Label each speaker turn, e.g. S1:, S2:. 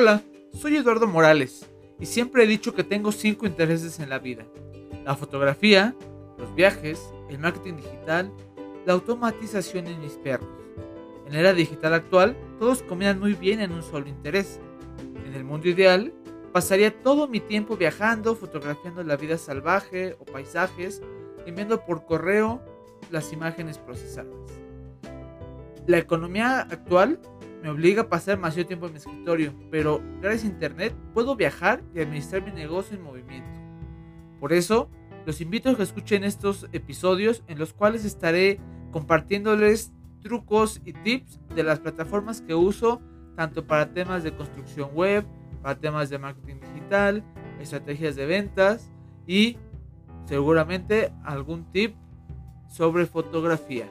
S1: Hola, soy Eduardo Morales y siempre he dicho que tengo cinco intereses en la vida. La fotografía, los viajes, el marketing digital, la automatización y mis perros. En la era digital actual, todos combinan muy bien en un solo interés. En el mundo ideal, pasaría todo mi tiempo viajando, fotografiando la vida salvaje o paisajes, enviando por correo las imágenes procesadas. La economía actual me obliga a pasar demasiado tiempo en mi escritorio, pero gracias a internet puedo viajar y administrar mi negocio en movimiento. Por eso, los invito a que escuchen estos episodios en los cuales estaré compartiéndoles trucos y tips de las plataformas que uso tanto para temas de construcción web, para temas de marketing digital, estrategias de ventas y seguramente algún tip sobre fotografía.